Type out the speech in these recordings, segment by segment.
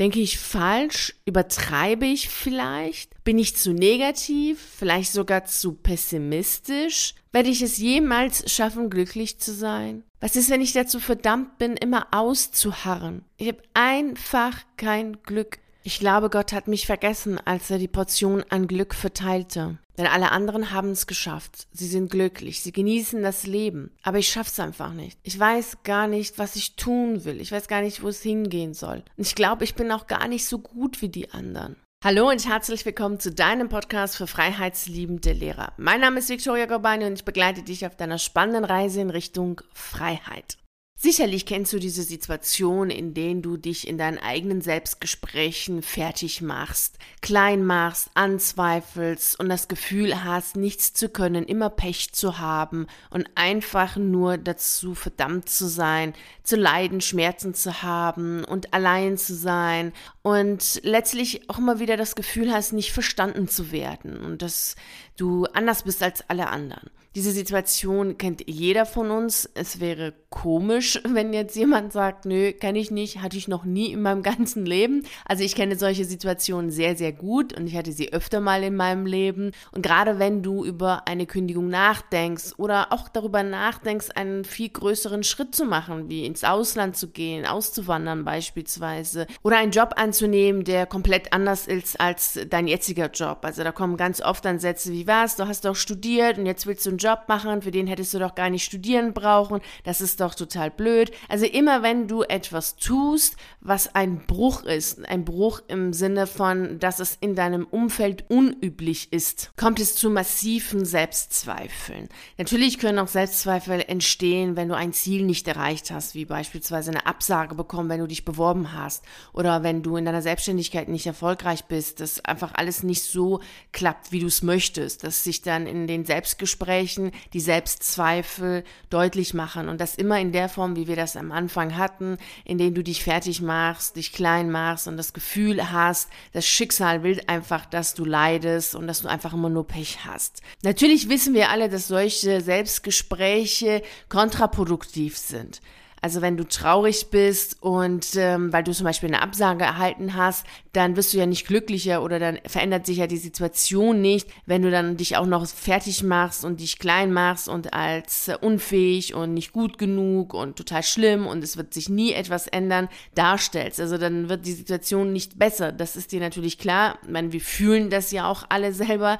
Denke ich falsch? Übertreibe ich vielleicht? Bin ich zu negativ? Vielleicht sogar zu pessimistisch? Werde ich es jemals schaffen, glücklich zu sein? Was ist, wenn ich dazu verdammt bin, immer auszuharren? Ich habe einfach kein Glück. Ich glaube, Gott hat mich vergessen, als er die Portion an Glück verteilte. Denn alle anderen haben es geschafft. Sie sind glücklich, sie genießen das Leben. Aber ich schaff's einfach nicht. Ich weiß gar nicht, was ich tun will. Ich weiß gar nicht, wo es hingehen soll. Und ich glaube, ich bin auch gar nicht so gut wie die anderen. Hallo und herzlich willkommen zu deinem Podcast für freiheitsliebende Lehrer. Mein Name ist Victoria Gorbani und ich begleite dich auf deiner spannenden Reise in Richtung Freiheit. Sicherlich kennst du diese Situation, in denen du dich in deinen eigenen Selbstgesprächen fertig machst, klein machst, anzweifelst und das Gefühl hast, nichts zu können, immer Pech zu haben und einfach nur dazu verdammt zu sein, zu leiden, Schmerzen zu haben und allein zu sein und letztlich auch immer wieder das Gefühl hast, nicht verstanden zu werden und dass du anders bist als alle anderen. Diese Situation kennt jeder von uns. Es wäre komisch, wenn jetzt jemand sagt, nö, kann ich nicht, hatte ich noch nie in meinem ganzen Leben. Also ich kenne solche Situationen sehr, sehr gut und ich hatte sie öfter mal in meinem Leben. Und gerade wenn du über eine Kündigung nachdenkst oder auch darüber nachdenkst, einen viel größeren Schritt zu machen, wie ins Ausland zu gehen, auszuwandern beispielsweise oder einen Job anzunehmen, der komplett anders ist als dein jetziger Job. Also da kommen ganz oft dann Sätze wie was, du hast doch studiert und jetzt willst du einen Job machen, für den hättest du doch gar nicht studieren brauchen, das ist doch total blöd. Also immer wenn du etwas tust, was ein Bruch ist, ein Bruch im Sinne von, dass es in deinem Umfeld unüblich ist, kommt es zu massiven Selbstzweifeln. Natürlich können auch Selbstzweifel entstehen, wenn du ein Ziel nicht erreicht hast, wie beispielsweise eine Absage bekommen, wenn du dich beworben hast oder wenn du in deiner Selbstständigkeit nicht erfolgreich bist, dass einfach alles nicht so klappt, wie du es möchtest, dass sich dann in den Selbstgesprächen Gesprächen die Selbstzweifel deutlich machen und das immer in der Form, wie wir das am Anfang hatten, in denen du dich fertig machst, dich klein machst und das Gefühl hast, das Schicksal will einfach, dass du leidest und dass du einfach immer nur Pech hast. Natürlich wissen wir alle, dass solche Selbstgespräche kontraproduktiv sind. Also wenn du traurig bist und ähm, weil du zum Beispiel eine Absage erhalten hast, dann wirst du ja nicht glücklicher oder dann verändert sich ja die Situation nicht, wenn du dann dich auch noch fertig machst und dich klein machst und als unfähig und nicht gut genug und total schlimm und es wird sich nie etwas ändern darstellst. Also dann wird die Situation nicht besser. Das ist dir natürlich klar. Ich meine, wir fühlen das ja auch alle selber,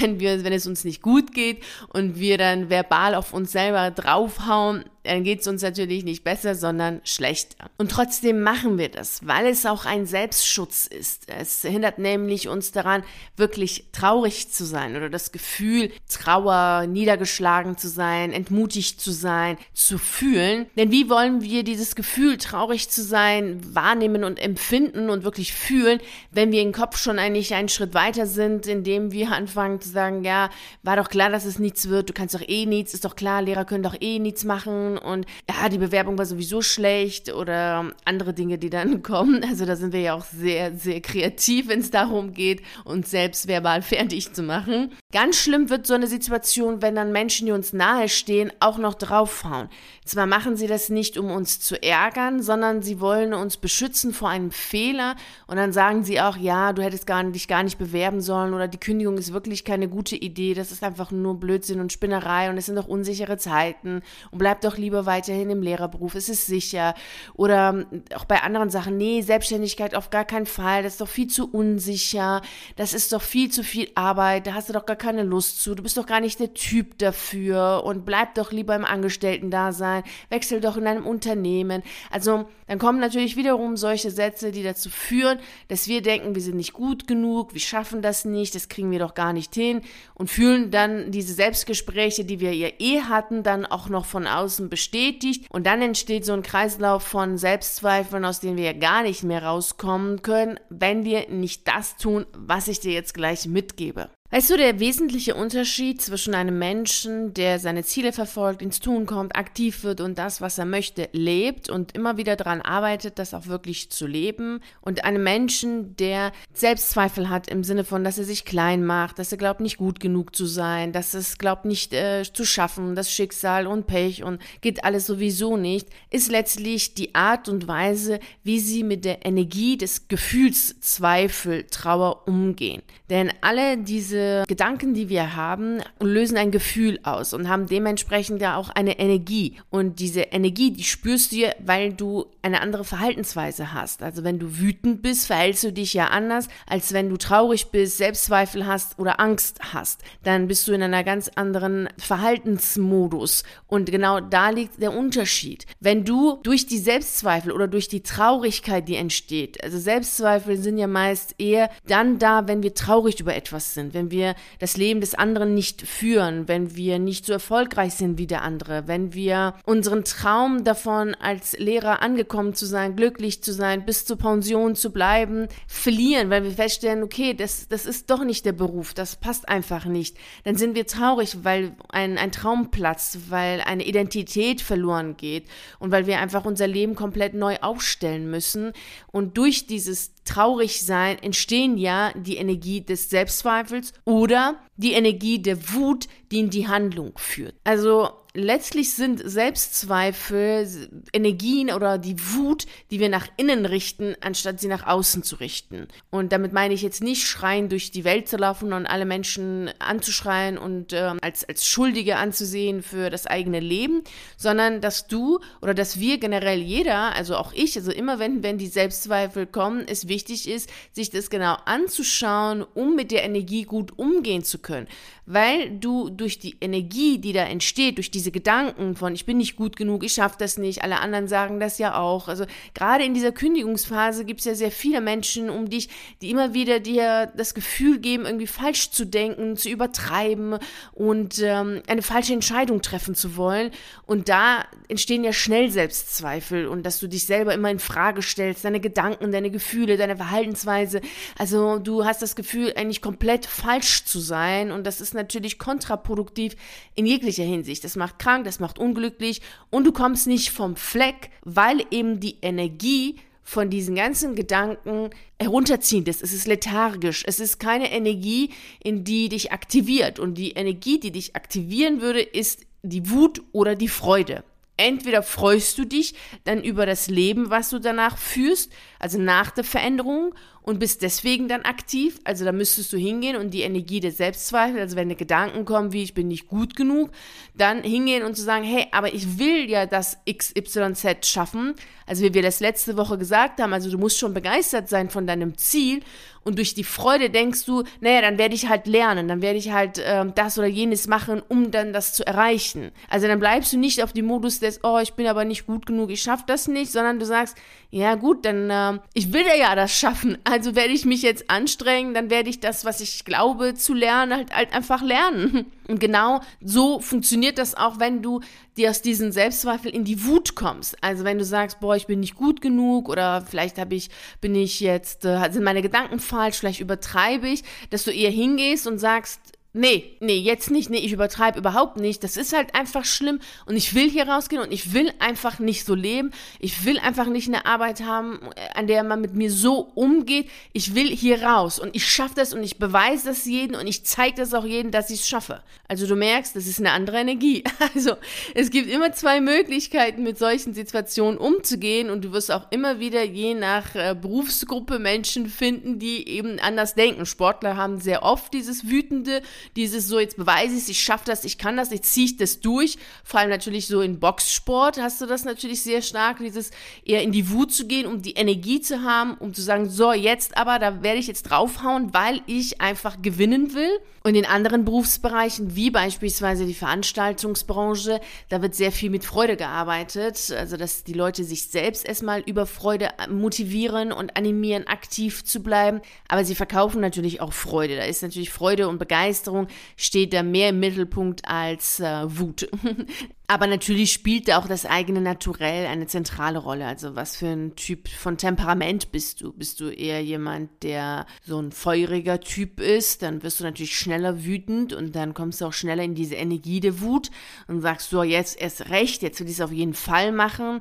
wenn wir, wenn es uns nicht gut geht und wir dann verbal auf uns selber draufhauen, dann geht es uns natürlich nicht besser, sondern schlechter. Und trotzdem machen wir das, weil es auch ein Selbstschutz ist. Es hindert nämlich uns daran, wirklich traurig zu sein oder das Gefühl, Trauer, niedergeschlagen zu sein, entmutigt zu sein, zu fühlen. Denn wie wollen wir dieses Gefühl, traurig zu sein, wahrnehmen und empfinden und wirklich fühlen, wenn wir im Kopf schon eigentlich einen Schritt weiter sind, indem wir anfangen zu sagen, ja, war doch klar, dass es nichts wird, du kannst doch eh nichts, ist doch klar, Lehrer können doch eh nichts machen und ja, die Bewerbung war sowieso schlecht oder andere Dinge, die dann kommen. Also da sind wir ja auch sehr, sehr kreativ, wenn es darum geht, uns selbst verbal fertig zu machen. Ganz schlimm wird so eine Situation, wenn dann Menschen, die uns nahestehen, auch noch draufhauen. Zwar machen sie das nicht, um uns zu ärgern, sondern sie wollen uns beschützen vor einem Fehler. Und dann sagen sie auch, ja, du hättest gar, dich gar nicht bewerben sollen oder die Kündigung ist wirklich keine gute Idee, das ist einfach nur Blödsinn und Spinnerei und es sind doch unsichere Zeiten. Und bleib doch lieber weiterhin im Lehrerberuf, es ist sicher. Oder auch bei anderen Sachen, nee, Selbstständigkeit auf gar keinen Fall, das ist doch viel zu unsicher, das ist doch viel zu viel Arbeit, da hast du doch gar keine Lust zu, du bist doch gar nicht der Typ dafür. Und bleib doch lieber im Angestellten-Dasein, wechsel doch in einem Unternehmen. Also dann kommen natürlich wiederum solche Sätze, die dazu führen, dass wir denken, wir sind nicht gut genug, wir schaffen das nicht, das kriegen wir doch gar nicht hin. Und fühlen dann diese Selbstgespräche, die wir ja eh hatten, dann auch noch von außen bestätigt. Und dann entsteht so ein Kreislauf von Selbstzweifeln, aus denen wir ja gar nicht mehr rauskommen können, wenn wir nicht das tun, was ich dir jetzt gleich mitgebe. Weißt du, der wesentliche Unterschied zwischen einem Menschen, der seine Ziele verfolgt, ins Tun kommt, aktiv wird und das, was er möchte, lebt und immer wieder daran arbeitet, das auch wirklich zu leben, und einem Menschen, der Selbstzweifel hat im Sinne von, dass er sich klein macht, dass er glaubt, nicht gut genug zu sein, dass es glaubt, nicht äh, zu schaffen, das Schicksal und Pech und geht alles sowieso nicht, ist letztlich die Art und Weise, wie sie mit der Energie des Gefühls Zweifel, Trauer umgehen. Denn alle diese Gedanken, die wir haben, lösen ein Gefühl aus und haben dementsprechend ja auch eine Energie. Und diese Energie, die spürst du, weil du eine andere Verhaltensweise hast. Also wenn du wütend bist, verhältst du dich ja anders, als wenn du traurig bist, Selbstzweifel hast oder Angst hast. Dann bist du in einer ganz anderen Verhaltensmodus. Und genau da liegt der Unterschied. Wenn du durch die Selbstzweifel oder durch die Traurigkeit, die entsteht, also Selbstzweifel sind ja meist eher dann da, wenn wir traurig über etwas sind, wenn wir das Leben des anderen nicht führen, wenn wir nicht so erfolgreich sind wie der andere, wenn wir unseren Traum davon, als Lehrer angekommen zu sein, glücklich zu sein, bis zur Pension zu bleiben, verlieren, weil wir feststellen, okay, das, das ist doch nicht der Beruf, das passt einfach nicht. Dann sind wir traurig, weil ein, ein Traum platzt, weil eine Identität verloren geht und weil wir einfach unser Leben komplett neu aufstellen müssen. Und durch dieses Traurigsein entstehen ja die Energie des Selbstzweifels oder die Energie der Wut, die in die Handlung führt. Also letztlich sind Selbstzweifel Energien oder die Wut, die wir nach innen richten, anstatt sie nach außen zu richten. Und damit meine ich jetzt nicht schreien durch die Welt zu laufen und alle Menschen anzuschreien und äh, als, als Schuldige anzusehen für das eigene Leben, sondern dass du oder dass wir generell jeder, also auch ich, also immer wenn, wenn die Selbstzweifel kommen, es wichtig ist, sich das genau anzuschauen, um mit der Energie gut umgehen zu können. Weil du durch die Energie, die da entsteht, durch diese Gedanken von ich bin nicht gut genug, ich schaffe das nicht, alle anderen sagen das ja auch. Also gerade in dieser Kündigungsphase gibt es ja sehr viele Menschen um dich, die immer wieder dir das Gefühl geben, irgendwie falsch zu denken, zu übertreiben und ähm, eine falsche Entscheidung treffen zu wollen. Und da entstehen ja schnell Selbstzweifel und dass du dich selber immer in Frage stellst, deine Gedanken, deine Gefühle, deine Verhaltensweise. Also du hast das Gefühl, eigentlich komplett falsch zu sein und das ist natürlich kontraproduktiv in jeglicher Hinsicht. Das macht krank, das macht unglücklich und du kommst nicht vom Fleck, weil eben die Energie von diesen ganzen Gedanken herunterziehend ist. Es ist lethargisch. Es ist keine Energie, in die dich aktiviert. Und die Energie, die dich aktivieren würde, ist die Wut oder die Freude. Entweder freust du dich dann über das Leben, was du danach führst, also nach der Veränderung, und bist deswegen dann aktiv. Also da müsstest du hingehen und die Energie der Selbstzweifel, also wenn dir Gedanken kommen, wie ich bin nicht gut genug, dann hingehen und zu sagen, hey, aber ich will ja das XYZ schaffen. Also wie wir das letzte Woche gesagt haben, also du musst schon begeistert sein von deinem Ziel und durch die Freude denkst du, naja, dann werde ich halt lernen, dann werde ich halt äh, das oder jenes machen, um dann das zu erreichen. Also dann bleibst du nicht auf dem Modus des, oh, ich bin aber nicht gut genug, ich schaffe das nicht, sondern du sagst, ja gut, dann äh, ich will ja das schaffen, also werde ich mich jetzt anstrengen, dann werde ich das, was ich glaube zu lernen, halt, halt einfach lernen. Und genau so funktioniert das auch, wenn du dir aus diesen Selbstzweifel in die Wut kommst. Also wenn du sagst, boah, ich bin nicht gut genug oder vielleicht habe ich, bin ich jetzt, äh, sind meine Gedanken falsch, vielleicht übertreibe ich, dass du eher hingehst und sagst, Nee, nee, jetzt nicht. Nee, ich übertreibe überhaupt nicht. Das ist halt einfach schlimm und ich will hier rausgehen und ich will einfach nicht so leben. Ich will einfach nicht eine Arbeit haben, äh, an der man mit mir so umgeht. Ich will hier raus und ich schaffe das und ich beweise das jedem und ich zeige das auch jedem, dass ich es schaffe. Also du merkst, das ist eine andere Energie. Also es gibt immer zwei Möglichkeiten, mit solchen Situationen umzugehen und du wirst auch immer wieder je nach äh, Berufsgruppe Menschen finden, die eben anders denken. Sportler haben sehr oft dieses wütende dieses so, jetzt beweise ich es, ich schaffe das, ich kann das, jetzt ziehe ich das durch. Vor allem natürlich so in Boxsport hast du das natürlich sehr stark, dieses eher in die Wut zu gehen, um die Energie zu haben, um zu sagen, so, jetzt aber, da werde ich jetzt draufhauen, weil ich einfach gewinnen will. Und in anderen Berufsbereichen, wie beispielsweise die Veranstaltungsbranche, da wird sehr viel mit Freude gearbeitet. Also, dass die Leute sich selbst erstmal über Freude motivieren und animieren, aktiv zu bleiben. Aber sie verkaufen natürlich auch Freude. Da ist natürlich Freude und Begeisterung Begeisterung steht da mehr im Mittelpunkt als äh, Wut. Aber natürlich spielt da auch das eigene Naturell eine zentrale Rolle. Also was für ein Typ von Temperament bist du? Bist du eher jemand, der so ein feuriger Typ ist? Dann wirst du natürlich schneller wütend und dann kommst du auch schneller in diese Energie der Wut und sagst so, jetzt erst recht, jetzt will ich es auf jeden Fall machen.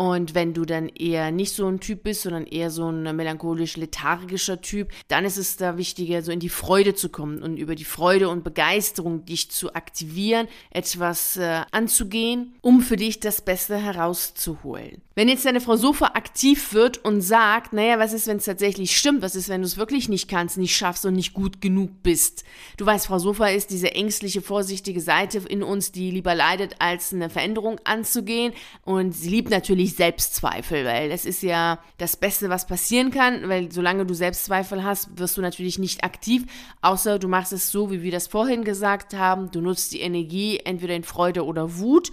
Und wenn du dann eher nicht so ein Typ bist, sondern eher so ein melancholisch-lethargischer Typ, dann ist es da wichtiger, so in die Freude zu kommen und über die Freude und Begeisterung dich zu aktivieren, etwas äh, anzugehen, um für dich das Beste herauszuholen. Wenn jetzt deine Frau Sofa aktiv wird und sagt, naja, was ist, wenn es tatsächlich stimmt? Was ist, wenn du es wirklich nicht kannst, nicht schaffst und nicht gut genug bist? Du weißt, Frau Sofa ist diese ängstliche, vorsichtige Seite in uns, die lieber leidet, als eine Veränderung anzugehen. Und sie liebt natürlich Selbstzweifel, weil das ist ja das Beste, was passieren kann, weil solange du Selbstzweifel hast, wirst du natürlich nicht aktiv, außer du machst es so, wie wir das vorhin gesagt haben. Du nutzt die Energie entweder in Freude oder Wut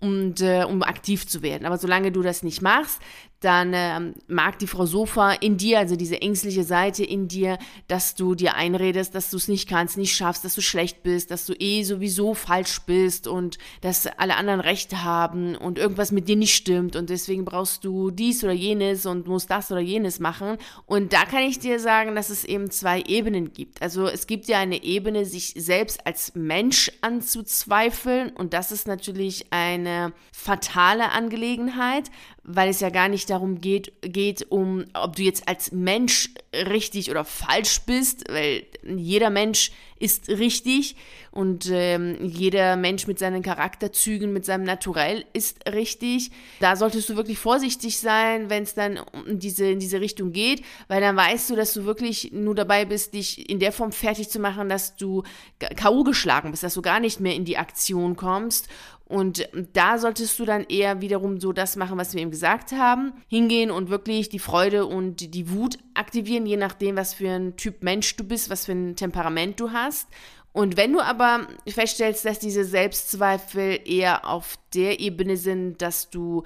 und äh, um aktiv zu werden. Aber solange du das nicht machst, dann ähm, mag die Frau Sofa in dir, also diese ängstliche Seite in dir, dass du dir einredest, dass du es nicht kannst, nicht schaffst, dass du schlecht bist, dass du eh sowieso falsch bist und dass alle anderen Recht haben und irgendwas mit dir nicht stimmt und deswegen brauchst du dies oder jenes und musst das oder jenes machen. Und da kann ich dir sagen, dass es eben zwei Ebenen gibt. Also es gibt ja eine Ebene, sich selbst als Mensch anzuzweifeln und das ist natürlich eine fatale Angelegenheit, weil es ja gar nicht darum geht, geht um, ob du jetzt als Mensch richtig oder falsch bist, weil jeder Mensch ist richtig und ähm, jeder Mensch mit seinen Charakterzügen, mit seinem Naturell ist richtig. Da solltest du wirklich vorsichtig sein, wenn es dann in diese, in diese Richtung geht, weil dann weißt du, dass du wirklich nur dabei bist, dich in der Form fertig zu machen, dass du K.O. geschlagen bist, dass du gar nicht mehr in die Aktion kommst und da solltest du dann eher wiederum so das machen, was wir eben gesagt haben. Hingehen und wirklich die Freude und die Wut aktivieren, je nachdem, was für ein Typ Mensch du bist, was für ein Temperament du hast. Und wenn du aber feststellst, dass diese Selbstzweifel eher auf der Ebene sind, dass du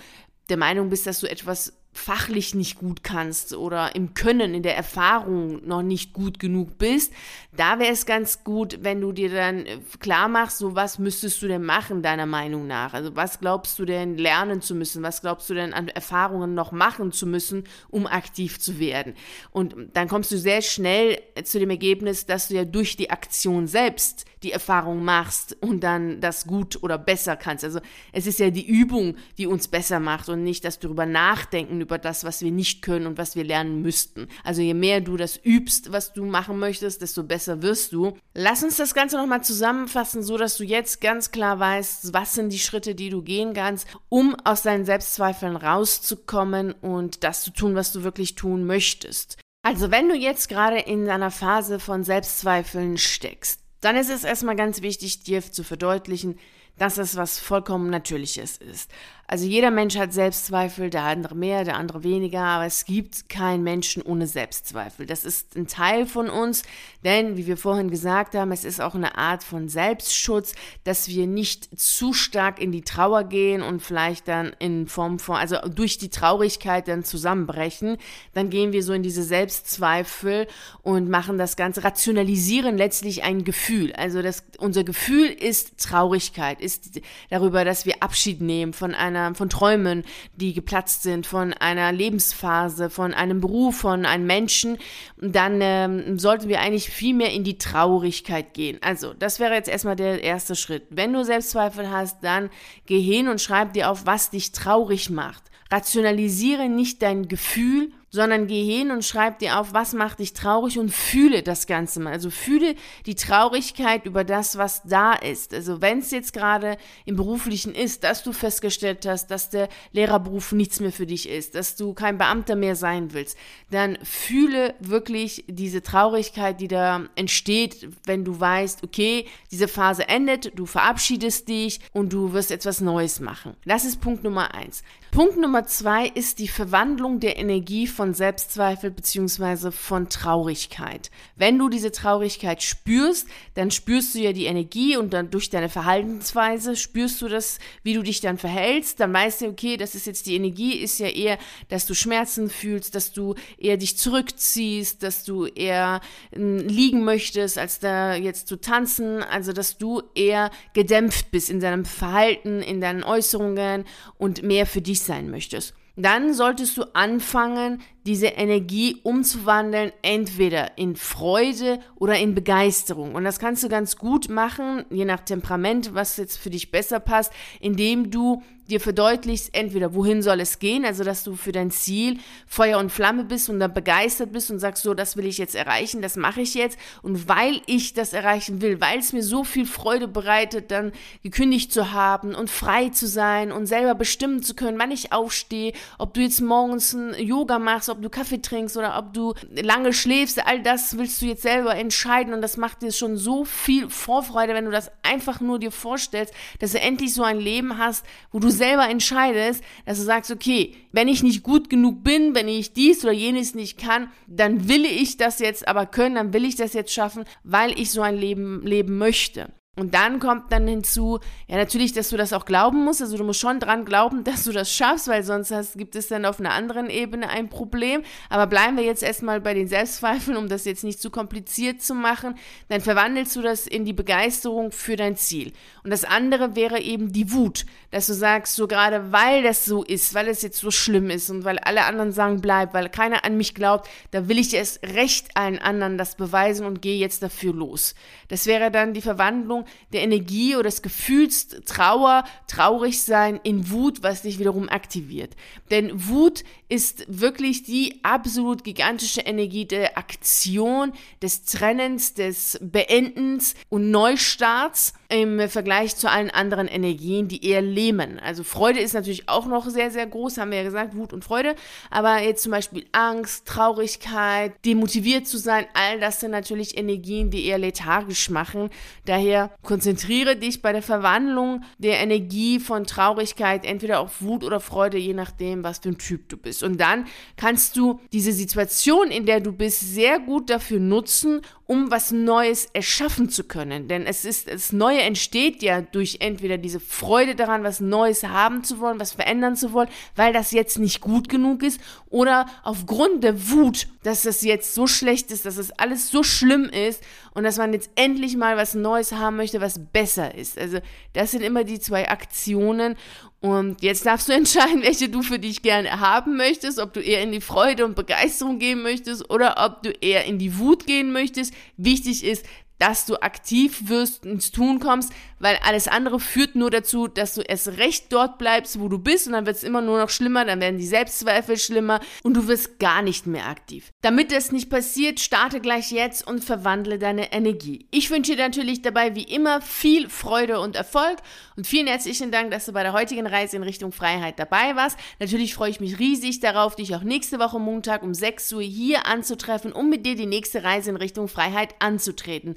der Meinung bist, dass du etwas fachlich nicht gut kannst oder im Können, in der Erfahrung noch nicht gut genug bist, da wäre es ganz gut, wenn du dir dann äh, klar machst, so was müsstest du denn machen, deiner Meinung nach? Also was glaubst du denn lernen zu müssen? Was glaubst du denn an Erfahrungen noch machen zu müssen, um aktiv zu werden? Und dann kommst du sehr schnell zu dem Ergebnis, dass du ja durch die Aktion selbst die Erfahrung machst und dann das gut oder besser kannst. Also es ist ja die Übung, die uns besser macht und nicht das darüber nachdenken, über das, was wir nicht können und was wir lernen müssten. Also je mehr du das übst, was du machen möchtest, desto besser wirst du. Lass uns das Ganze nochmal zusammenfassen, so dass du jetzt ganz klar weißt, was sind die Schritte, die du gehen kannst, um aus deinen Selbstzweifeln rauszukommen und das zu tun, was du wirklich tun möchtest. Also wenn du jetzt gerade in einer Phase von Selbstzweifeln steckst, dann ist es erstmal ganz wichtig, dir zu verdeutlichen, dass es was vollkommen Natürliches ist. Also jeder Mensch hat Selbstzweifel, der andere mehr, der andere weniger, aber es gibt keinen Menschen ohne Selbstzweifel. Das ist ein Teil von uns, denn wie wir vorhin gesagt haben, es ist auch eine Art von Selbstschutz, dass wir nicht zu stark in die Trauer gehen und vielleicht dann in Form von, also durch die Traurigkeit dann zusammenbrechen. Dann gehen wir so in diese Selbstzweifel und machen das Ganze, rationalisieren letztlich ein Gefühl. Also das, unser Gefühl ist Traurigkeit, ist darüber, dass wir Abschied nehmen von einer einer, von Träumen, die geplatzt sind, von einer Lebensphase, von einem Beruf, von einem Menschen, dann ähm, sollten wir eigentlich viel mehr in die Traurigkeit gehen. Also, das wäre jetzt erstmal der erste Schritt. Wenn du Selbstzweifel hast, dann geh hin und schreib dir auf, was dich traurig macht. Rationalisiere nicht dein Gefühl, sondern geh hin und schreib dir auf, was macht dich traurig und fühle das Ganze mal. Also fühle die Traurigkeit über das, was da ist. Also wenn es jetzt gerade im beruflichen ist, dass du festgestellt hast, dass der Lehrerberuf nichts mehr für dich ist, dass du kein Beamter mehr sein willst, dann fühle wirklich diese Traurigkeit, die da entsteht, wenn du weißt, okay, diese Phase endet, du verabschiedest dich und du wirst etwas Neues machen. Das ist Punkt Nummer eins. Punkt Nummer zwei ist die Verwandlung der Energie von von Selbstzweifel beziehungsweise von Traurigkeit. Wenn du diese Traurigkeit spürst, dann spürst du ja die Energie und dann durch deine Verhaltensweise spürst du das, wie du dich dann verhältst. Dann weißt du, okay, das ist jetzt die Energie, ist ja eher, dass du Schmerzen fühlst, dass du eher dich zurückziehst, dass du eher äh, liegen möchtest, als da jetzt zu tanzen. Also, dass du eher gedämpft bist in deinem Verhalten, in deinen Äußerungen und mehr für dich sein möchtest dann solltest du anfangen, diese Energie umzuwandeln, entweder in Freude oder in Begeisterung. Und das kannst du ganz gut machen, je nach Temperament, was jetzt für dich besser passt, indem du dir verdeutlichst, entweder wohin soll es gehen, also dass du für dein Ziel Feuer und Flamme bist und dann begeistert bist und sagst, so, das will ich jetzt erreichen, das mache ich jetzt. Und weil ich das erreichen will, weil es mir so viel Freude bereitet, dann gekündigt zu haben und frei zu sein und selber bestimmen zu können, wann ich aufstehe, ob du jetzt morgens ein Yoga machst, ob du Kaffee trinkst oder ob du lange schläfst, all das willst du jetzt selber entscheiden und das macht dir schon so viel Vorfreude, wenn du das einfach nur dir vorstellst, dass du endlich so ein Leben hast, wo du selber entscheidest, dass du sagst, okay, wenn ich nicht gut genug bin, wenn ich dies oder jenes nicht kann, dann will ich das jetzt aber können, dann will ich das jetzt schaffen, weil ich so ein Leben leben möchte. Und dann kommt dann hinzu, ja natürlich, dass du das auch glauben musst. Also du musst schon dran glauben, dass du das schaffst, weil sonst hast, gibt es dann auf einer anderen Ebene ein Problem. Aber bleiben wir jetzt erstmal bei den Selbstzweifeln, um das jetzt nicht zu kompliziert zu machen. Dann verwandelst du das in die Begeisterung für dein Ziel. Und das andere wäre eben die Wut, dass du sagst, so gerade weil das so ist, weil es jetzt so schlimm ist und weil alle anderen sagen, bleib, weil keiner an mich glaubt, da will ich erst recht allen anderen das beweisen und gehe jetzt dafür los. Das wäre dann die Verwandlung der Energie oder des Gefühls Trauer, traurig sein in Wut, was dich wiederum aktiviert. Denn Wut ist wirklich die absolut gigantische Energie der Aktion, des Trennens, des Beendens und Neustarts im Vergleich zu allen anderen Energien, die eher lähmen. Also Freude ist natürlich auch noch sehr, sehr groß, haben wir ja gesagt, Wut und Freude. Aber jetzt zum Beispiel Angst, Traurigkeit, demotiviert zu sein, all das sind natürlich Energien, die eher lethargisch machen. Daher konzentriere dich bei der Verwandlung der Energie von Traurigkeit entweder auf Wut oder Freude, je nachdem, was für ein Typ du bist. Und dann kannst du diese Situation, in der du bist, sehr gut dafür nutzen, um was Neues erschaffen zu können. Denn es ist, das Neue entsteht ja durch entweder diese Freude daran, was Neues haben zu wollen, was verändern zu wollen, weil das jetzt nicht gut genug ist oder aufgrund der Wut, dass das jetzt so schlecht ist, dass das alles so schlimm ist und dass man jetzt endlich mal was Neues haben möchte, was besser ist. Also das sind immer die zwei Aktionen und jetzt darfst du entscheiden, welche du für dich gerne haben möchtest, ob du eher in die Freude und Begeisterung gehen möchtest oder ob du eher in die Wut gehen möchtest. Wichtig ist, dass du aktiv wirst, ins Tun kommst, weil alles andere führt nur dazu, dass du erst recht dort bleibst, wo du bist und dann wird es immer nur noch schlimmer, dann werden die Selbstzweifel schlimmer und du wirst gar nicht mehr aktiv. Damit das nicht passiert, starte gleich jetzt und verwandle deine Energie. Ich wünsche dir natürlich dabei wie immer viel Freude und Erfolg und vielen herzlichen Dank, dass du bei der heutigen Reise in Richtung Freiheit dabei warst. Natürlich freue ich mich riesig darauf, dich auch nächste Woche Montag um 6 Uhr hier anzutreffen, um mit dir die nächste Reise in Richtung Freiheit anzutreten.